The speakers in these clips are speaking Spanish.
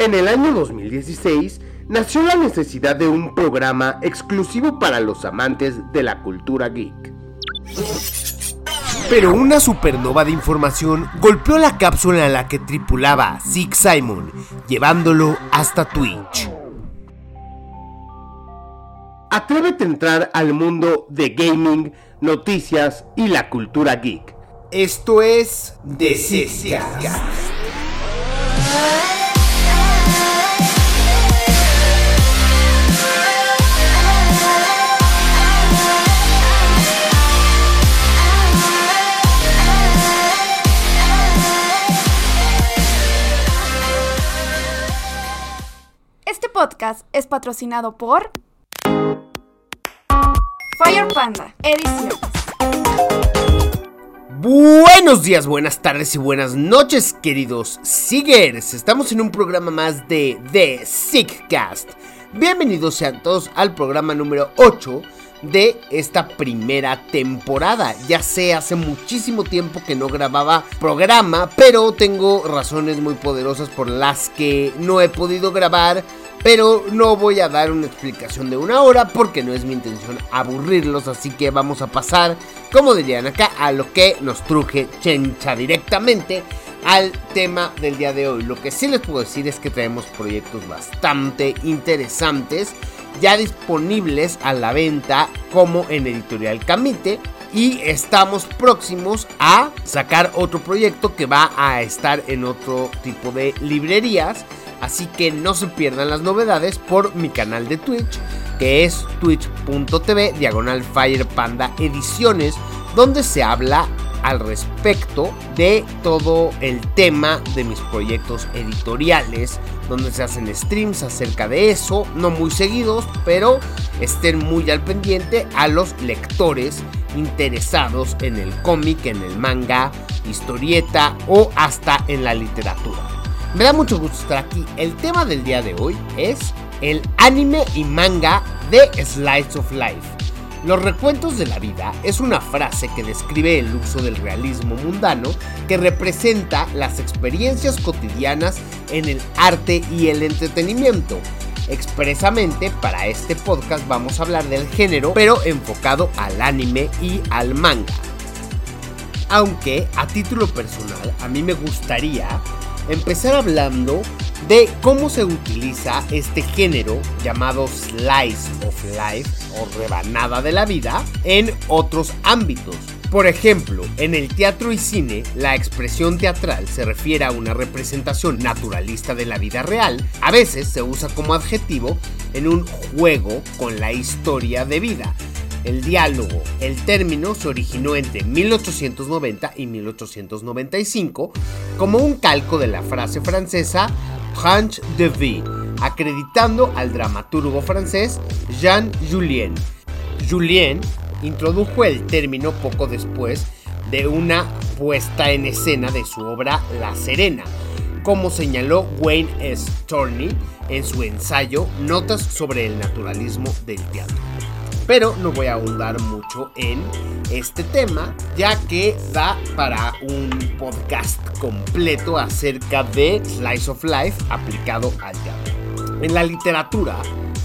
En el año 2016 nació la necesidad de un programa exclusivo para los amantes de la cultura geek. Pero una supernova de información golpeó la cápsula en la que tripulaba Zig Simon, llevándolo hasta Twitch. Atrévete a entrar al mundo de gaming, noticias y la cultura geek. Esto es The podcast es patrocinado por Fire Panda Ediciones. Buenos días, buenas tardes y buenas noches, queridos Seekers. Estamos en un programa más de The Sickcast. Bienvenidos sean todos al programa número 8 de esta primera temporada. Ya sé, hace muchísimo tiempo que no grababa programa, pero tengo razones muy poderosas por las que no he podido grabar pero no voy a dar una explicación de una hora porque no es mi intención aburrirlos, así que vamos a pasar, como dirían acá, a lo que nos truje chencha directamente al tema del día de hoy. Lo que sí les puedo decir es que tenemos proyectos bastante interesantes ya disponibles a la venta como en Editorial Camite y estamos próximos a sacar otro proyecto que va a estar en otro tipo de librerías Así que no se pierdan las novedades por mi canal de Twitch, que es twitch.tv diagonal Fire Panda Ediciones, donde se habla al respecto de todo el tema de mis proyectos editoriales, donde se hacen streams acerca de eso, no muy seguidos, pero estén muy al pendiente a los lectores interesados en el cómic, en el manga, historieta o hasta en la literatura. Me da mucho gusto estar aquí. El tema del día de hoy es el anime y manga de Slice of Life. Los recuentos de la vida es una frase que describe el uso del realismo mundano que representa las experiencias cotidianas en el arte y el entretenimiento. Expresamente para este podcast vamos a hablar del género, pero enfocado al anime y al manga. Aunque a título personal a mí me gustaría empezar hablando de cómo se utiliza este género llamado slice of life o rebanada de la vida en otros ámbitos. Por ejemplo, en el teatro y cine, la expresión teatral se refiere a una representación naturalista de la vida real. A veces se usa como adjetivo en un juego con la historia de vida. El diálogo, el término se originó entre 1890 y 1895 como un calco de la frase francesa Tranche de vie, acreditando al dramaturgo francés Jean Julien. Julien introdujo el término poco después de una puesta en escena de su obra La Serena, como señaló Wayne S. En su ensayo Notas sobre el naturalismo del teatro pero no voy a ahondar mucho en este tema, ya que da para un podcast completo acerca de Slice of Life aplicado al teatro. En la literatura,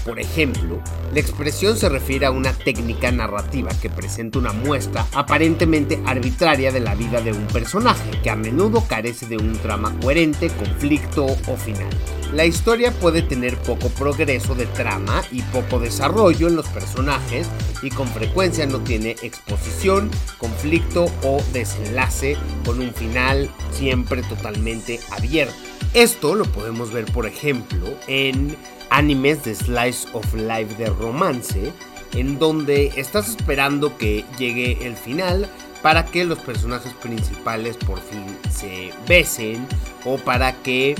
por ejemplo, la expresión se refiere a una técnica narrativa que presenta una muestra aparentemente arbitraria de la vida de un personaje, que a menudo carece de un trama coherente, conflicto o final. La historia puede tener poco progreso de trama y poco desarrollo en los personajes y con frecuencia no tiene exposición, conflicto o desenlace con un final siempre totalmente abierto. Esto lo podemos ver por ejemplo en animes de slice of life de romance en donde estás esperando que llegue el final para que los personajes principales por fin se besen o para que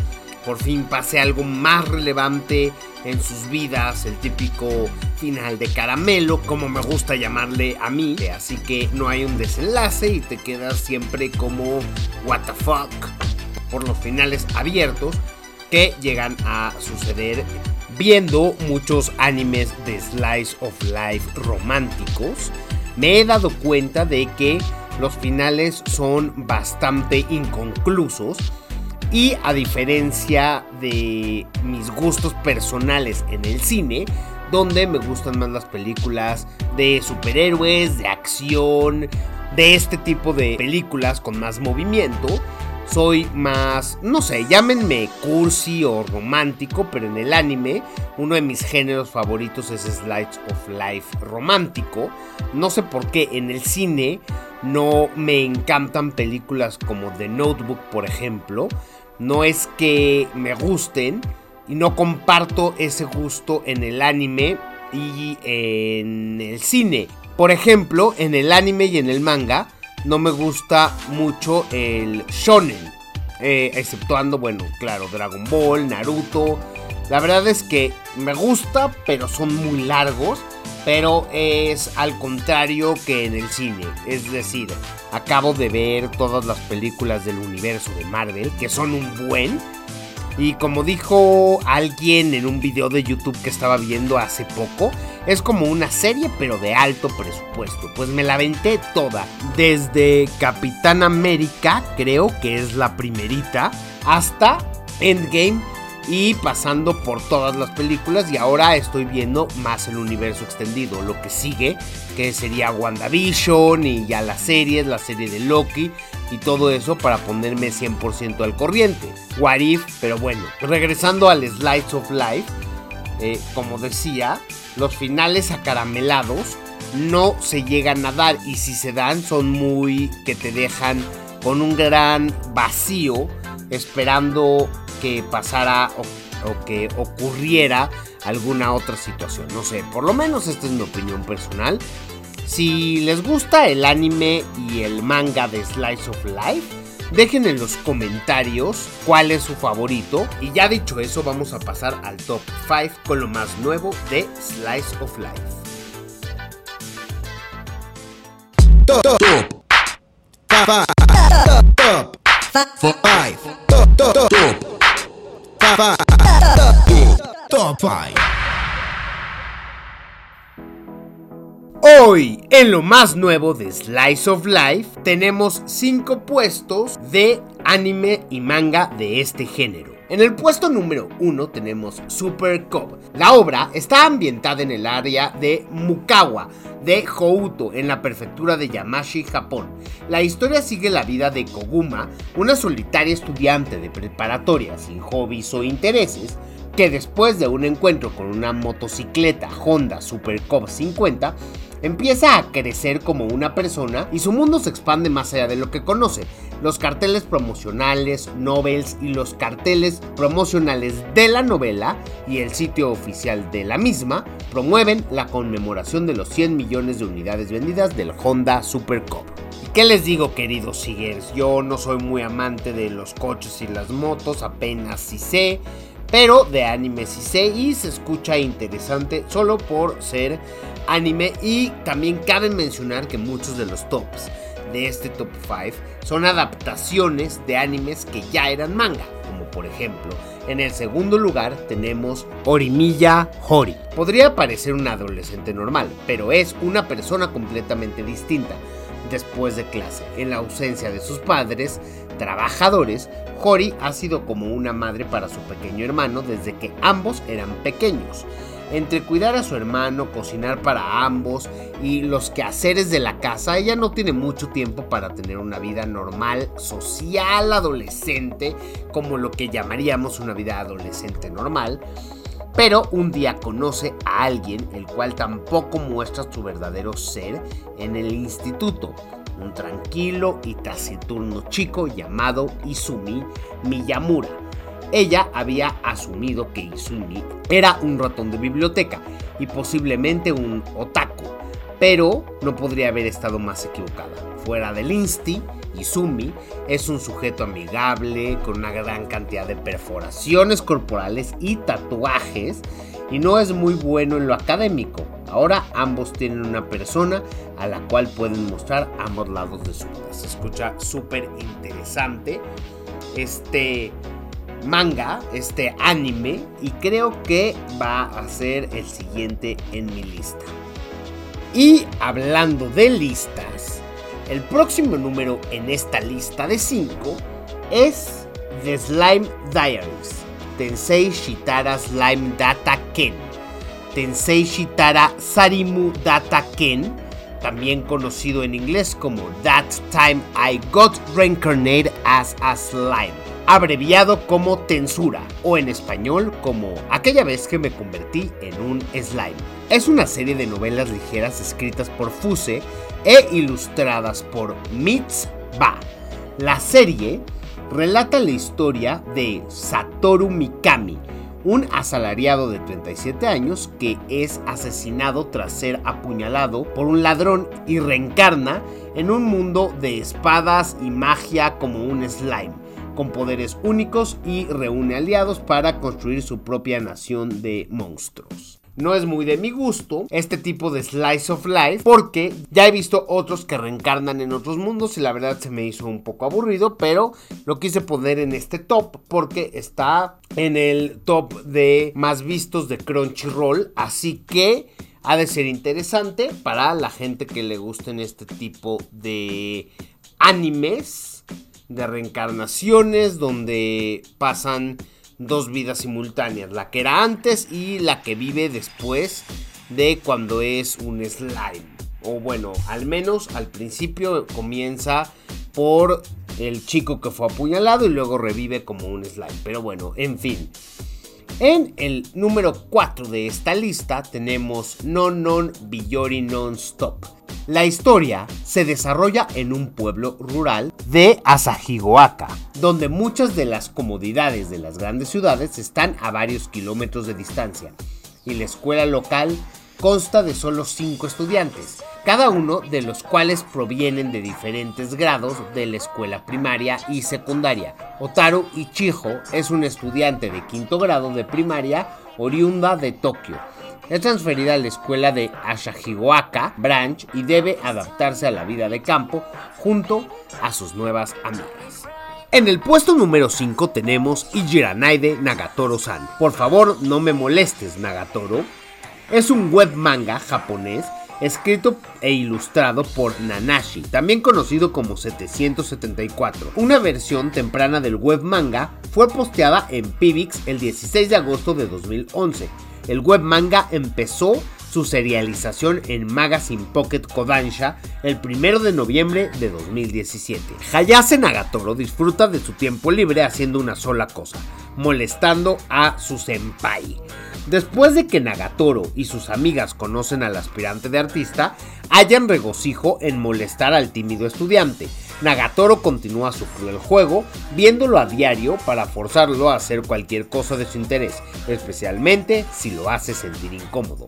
por fin pase algo más relevante en sus vidas, el típico final de caramelo, como me gusta llamarle a mí. Así que no hay un desenlace y te quedas siempre como what the fuck por los finales abiertos que llegan a suceder viendo muchos animes de slice of life románticos. Me he dado cuenta de que los finales son bastante inconclusos Y a diferencia de mis gustos personales en el cine, donde me gustan más las películas de superhéroes, de acción, de este tipo de películas con más movimiento, soy más, no sé, llámenme cursi o romántico, pero en el anime uno de mis géneros favoritos es Slides of Life romántico. No sé por qué en el cine no me encantan películas como The Notebook, por ejemplo. No es que me gusten y no comparto ese gusto en el anime y en el cine. Por ejemplo, en el anime y en el manga no me gusta mucho el shonen. Eh, exceptuando, bueno, claro, Dragon Ball, Naruto. La verdad es que me gusta, pero son muy largos. Pero es al contrario que en el cine. Es decir, acabo de ver todas las películas del universo de Marvel, que son un buen. Y como dijo alguien en un video de YouTube que estaba viendo hace poco, es como una serie pero de alto presupuesto. Pues me la aventé toda. Desde Capitán América, creo que es la primerita, hasta Endgame y pasando por todas las películas y ahora estoy viendo más el universo extendido, lo que sigue, que sería WandaVision y ya las series, la serie de Loki y todo eso para ponerme 100% al corriente. What if, pero bueno, regresando al Slides of Life, eh, como decía, los finales acaramelados no se llegan a dar y si se dan son muy que te dejan con un gran vacío esperando que pasara o, que ocurriera alguna otra situación. No sé, por lo menos esta es mi opinión personal. Si les gusta el anime y el manga de Slice of Life, dejen en los comentarios cuál es su favorito. Y ya dicho eso, vamos a pasar al top 5 con lo más nuevo de Slice of Life. Top, top, top, 5. Hoy, en lo más nuevo de Slice of Life, tenemos 5 puestos de anime y manga de este género. En el puesto número 1 tenemos Super Cop. La obra está ambientada en el área de Mukawa, de Houto, en la prefectura de Yamashi, Japón. La historia sigue la vida de Koguma, una solitaria estudiante de preparatoria sin hobbies o intereses, que después de un encuentro con una motocicleta Honda Super Cop 50, Empieza a crecer como una persona y su mundo se expande más allá de lo que conoce. Los carteles promocionales, novels y los carteles promocionales de la novela y el sitio oficial de la misma promueven la conmemoración de los 100 millones de unidades vendidas del Honda Super Cup. ¿Y qué les digo queridos siguers? Yo no soy muy amante de los coches y las motos, apenas si sé pero de anime sí sé y se escucha interesante solo por ser anime y también cabe mencionar que muchos de los tops de este top 5 son adaptaciones de animes que ya eran manga, como por ejemplo, en el segundo lugar tenemos Orimiya Hori. Podría parecer un adolescente normal, pero es una persona completamente distinta. Después de clase, en la ausencia de sus padres, trabajadores, Hori ha sido como una madre para su pequeño hermano desde que ambos eran pequeños. Entre cuidar a su hermano, cocinar para ambos y los quehaceres de la casa, ella no tiene mucho tiempo para tener una vida normal, social, adolescente, como lo que llamaríamos una vida adolescente normal. Pero un día conoce a alguien el cual tampoco muestra su verdadero ser en el instituto un tranquilo y taciturno chico llamado Izumi Miyamura. Ella había asumido que Izumi era un ratón de biblioteca y posiblemente un otaku, pero no podría haber estado más equivocada. Fuera del insti, Izumi es un sujeto amigable, con una gran cantidad de perforaciones corporales y tatuajes, y no es muy bueno en lo académico. Ahora ambos tienen una persona a la cual pueden mostrar ambos lados de su vida. Se escucha súper interesante este manga, este anime, y creo que va a ser el siguiente en mi lista. Y hablando de listas, el próximo número en esta lista de 5 es The Slime Diaries, Tensei Shitara Slime Data Ken, Tensei Shitara Sarimu Data Ken, también conocido en inglés como That Time I Got Reincarnated as a Slime, abreviado como Tensura o en español como Aquella vez que me convertí en un slime. Es una serie de novelas ligeras escritas por Fuse e ilustradas por Mitz Ba. La serie relata la historia de Satoru Mikami, un asalariado de 37 años que es asesinado tras ser apuñalado por un ladrón y reencarna en un mundo de espadas y magia como un slime, con poderes únicos y reúne aliados para construir su propia nación de monstruos. No es muy de mi gusto este tipo de slice of life porque ya he visto otros que reencarnan en otros mundos y la verdad se me hizo un poco aburrido, pero lo quise poner en este top porque está en el top de más vistos de Crunchyroll, así que ha de ser interesante para la gente que le gusten este tipo de animes, de reencarnaciones, donde pasan dos vidas simultáneas, la que era antes y la que vive después de cuando es un slime. O bueno, al menos al principio comienza por el chico que fue apuñalado y luego revive como un slime. Pero bueno, en fin. En el número 4 de esta lista tenemos Non Non Biyori Non Stop. La historia se desarrolla en un pueblo rural de Asahigoaka, donde muchas de las comodidades de las grandes ciudades están a varios kilómetros de distancia, y la escuela local consta de solo 5 estudiantes, cada uno de los cuales provienen de diferentes grados de la escuela primaria y secundaria. Otaru Ichijo es un estudiante de quinto grado de primaria oriunda de Tokio es transferida a la escuela de Ashahigoaka Branch y debe adaptarse a la vida de campo junto a sus nuevas amigas. En el puesto número 5 tenemos Ijiranaide Nagatoro-san. Por favor, no me molestes, Nagatoro. Es un web manga japonés escrito e ilustrado por Nanashi, también conocido como 774. Una versión temprana del web manga fue posteada en Pivix el 16 de agosto de 2011 el web manga empezó su serialización en Magazine Pocket Kodansha el 1 de noviembre de 2017. Hayase Nagatoro disfruta de su tiempo libre haciendo una sola cosa, molestando a su senpai. Después de que Nagatoro y sus amigas conocen al aspirante de artista, hayan regocijo en molestar al tímido estudiante. Nagatoro continúa su cruel juego, viéndolo a diario para forzarlo a hacer cualquier cosa de su interés, especialmente si lo hace sentir incómodo.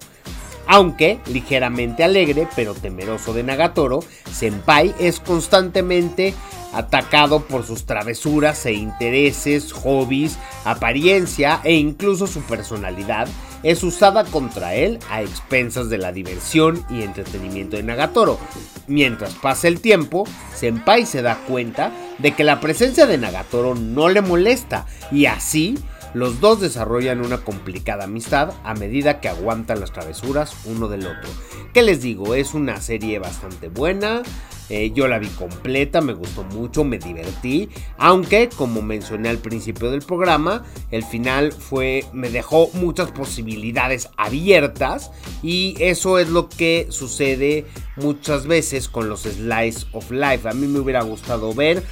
Aunque ligeramente alegre pero temeroso de Nagatoro, Senpai es constantemente atacado por sus travesuras e intereses, hobbies, apariencia e incluso su personalidad, es usada contra él a expensas de la diversión y entretenimiento de Nagatoro. Mientras pasa el tiempo, Senpai se da cuenta de que la presencia de Nagatoro no le molesta y así los dos desarrollan una complicada amistad a medida que aguantan las travesuras uno del otro. ¿Qué les digo? Es una serie bastante buena. Eh, yo la vi completa, me gustó mucho, me divertí. Aunque, como mencioné al principio del programa, el final fue. me dejó muchas posibilidades abiertas. Y eso es lo que sucede muchas veces con los Slice of Life. A mí me hubiera gustado ver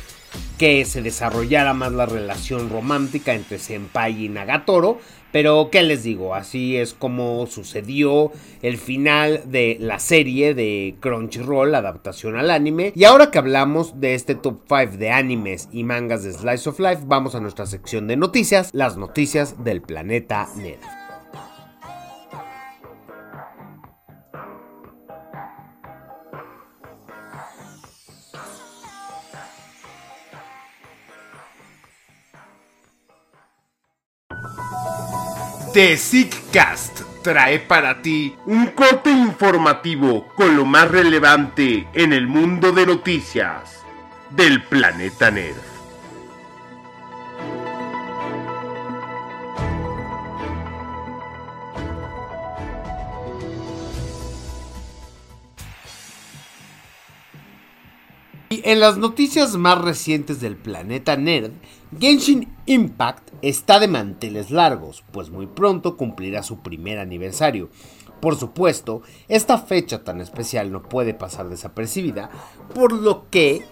que se desarrollara más la relación romántica entre Senpai y Nagatoro. Pero, ¿qué les digo? Así es como sucedió el final de la serie de Crunchyroll, adaptación al anime. Y ahora que hablamos de este top 5 de animes y mangas de Slice of Life, vamos a nuestra sección de noticias, las noticias del planeta Nerd. The Sickcast trae para ti un corte informativo con lo más relevante en el mundo de noticias del planeta Nerd. En las noticias más recientes del planeta nerd, Genshin Impact está de manteles largos, pues muy pronto cumplirá su primer aniversario. Por supuesto, esta fecha tan especial no puede pasar desapercibida, por lo que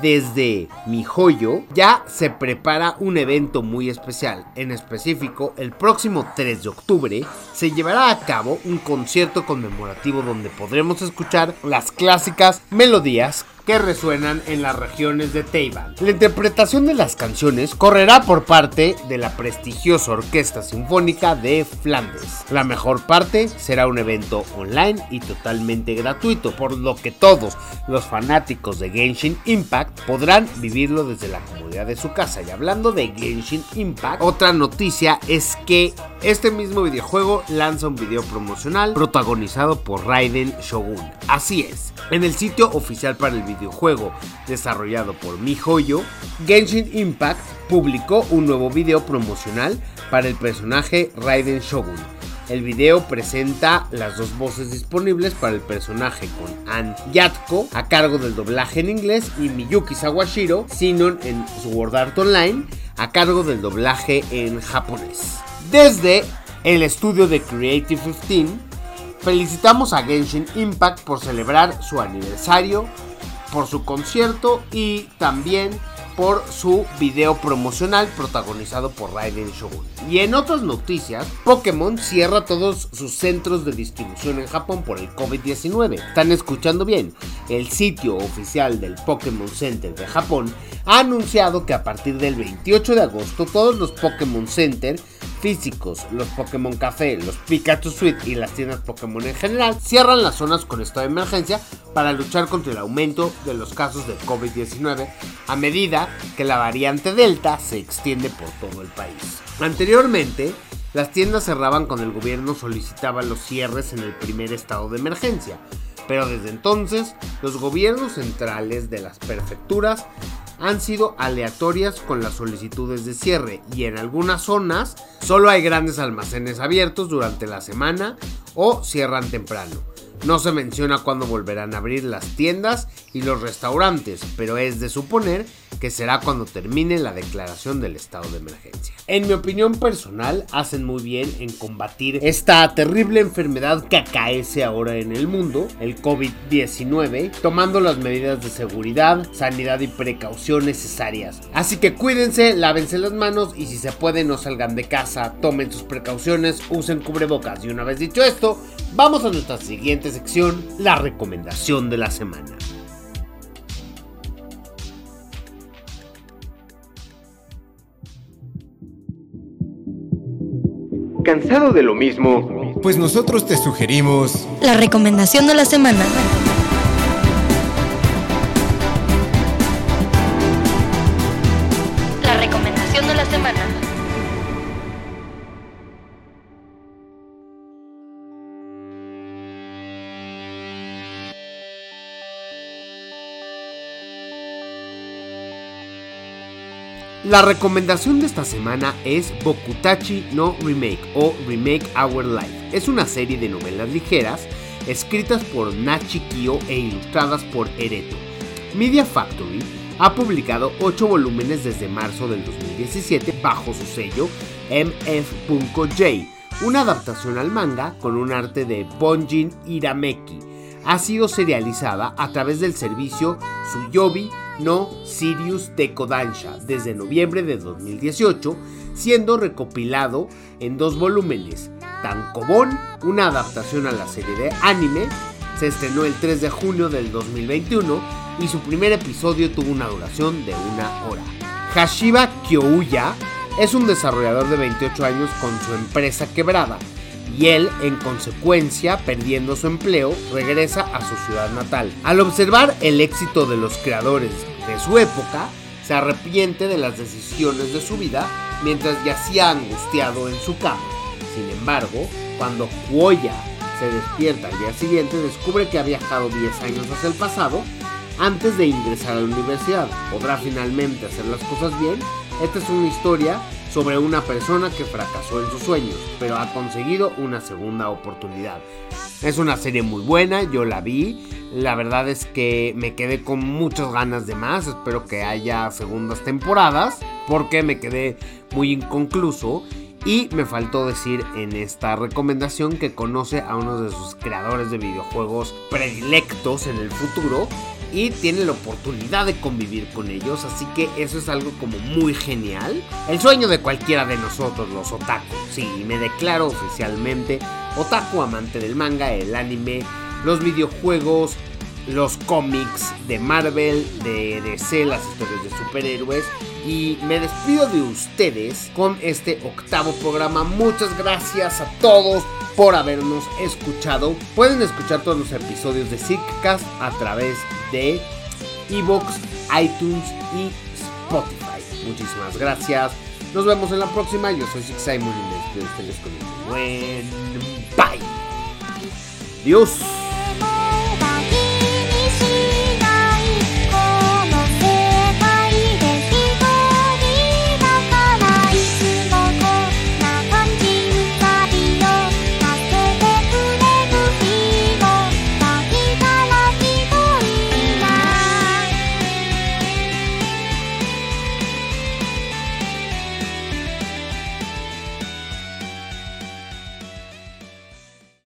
desde mi joyo ya se prepara un evento muy especial. En específico, el próximo 3 de octubre se llevará a cabo un concierto conmemorativo donde podremos escuchar las clásicas melodías que resuenan en las regiones de Taiwan. La interpretación de las canciones correrá por parte de la prestigiosa Orquesta Sinfónica de Flandes. La mejor parte será un evento online y totalmente gratuito, por lo que todos los fanáticos de Genshin Impact podrán vivirlo desde la comodidad de su casa. Y hablando de Genshin Impact, otra noticia es que este mismo videojuego lanza un video promocional protagonizado por Raiden Shogun. Así es, en el sitio oficial para el video videojuego desarrollado por MiHoYo, Genshin Impact publicó un nuevo video promocional para el personaje Raiden Shogun. El video presenta las dos voces disponibles para el personaje con Ann Yatko a cargo del doblaje en inglés y Miyuki Sawashiro, Sinon en Sword Art Online a cargo del doblaje en japonés. Desde el estudio de Creative 15, felicitamos a Genshin Impact por celebrar su aniversario por su concierto y también por su video promocional protagonizado por Raiden Shogun. Y en otras noticias, Pokémon cierra todos sus centros de distribución en Japón por el COVID-19. Están escuchando bien. El sitio oficial del Pokémon Center de Japón ha anunciado que a partir del 28 de agosto todos los Pokémon Center los Pokémon Café, los Pikachu Suite y las tiendas Pokémon en general cierran las zonas con estado de emergencia para luchar contra el aumento de los casos de COVID-19 a medida que la variante Delta se extiende por todo el país. Anteriormente, las tiendas cerraban cuando el gobierno solicitaba los cierres en el primer estado de emergencia, pero desde entonces los gobiernos centrales de las prefecturas han sido aleatorias con las solicitudes de cierre y en algunas zonas solo hay grandes almacenes abiertos durante la semana o cierran temprano. No se menciona cuándo volverán a abrir las tiendas y los restaurantes, pero es de suponer que será cuando termine la declaración del estado de emergencia. En mi opinión personal, hacen muy bien en combatir esta terrible enfermedad que acaece ahora en el mundo, el COVID-19, tomando las medidas de seguridad, sanidad y precaución necesarias. Así que cuídense, lávense las manos y si se puede no salgan de casa, tomen sus precauciones, usen cubrebocas. Y una vez dicho esto, vamos a nuestra siguiente sección, la recomendación de la semana. ¿Cansado de lo mismo? Pues nosotros te sugerimos... La recomendación de la semana. La recomendación de esta semana es Bokutachi no Remake o Remake Our Life. Es una serie de novelas ligeras escritas por Nachi Kyo e ilustradas por Ereto. Media Factory ha publicado 8 volúmenes desde marzo del 2017 bajo su sello MF.J, una adaptación al manga con un arte de Bonjin Irameki. Ha sido serializada a través del servicio Suyobi no Sirius de Kodansha desde noviembre de 2018, siendo recopilado en dos volúmenes. Tankobon, una adaptación a la serie de anime, se estrenó el 3 de junio del 2021 y su primer episodio tuvo una duración de una hora. Hashiba Kyouya es un desarrollador de 28 años con su empresa quebrada y él, en consecuencia, perdiendo su empleo, regresa a su ciudad natal. Al observar el éxito de los creadores de su época, se arrepiente de las decisiones de su vida mientras yacía angustiado en su cama. Sin embargo, cuando Kuoya se despierta al día siguiente, descubre que ha viajado 10 años hacia el pasado antes de ingresar a la universidad. ¿Podrá finalmente hacer las cosas bien? Esta es una historia sobre una persona que fracasó en sus sueños, pero ha conseguido una segunda oportunidad. Es una serie muy buena, yo la vi. La verdad es que me quedé con muchas ganas de más. Espero que haya segundas temporadas, porque me quedé muy inconcluso. Y me faltó decir en esta recomendación que conoce a uno de sus creadores de videojuegos predilectos en el futuro y tiene la oportunidad de convivir con ellos, así que eso es algo como muy genial. El sueño de cualquiera de nosotros, los otaku. Sí, me declaro oficialmente otaku amante del manga, el anime, los videojuegos, los cómics de Marvel, de DC, las historias de superhéroes. Y me despido de ustedes con este octavo programa. Muchas gracias a todos por habernos escuchado. Pueden escuchar todos los episodios de Sickcast a través de Evox, iTunes y Spotify. Muchísimas gracias. Nos vemos en la próxima. Yo soy Six Simon y de ustedes con un buen bye. Adiós.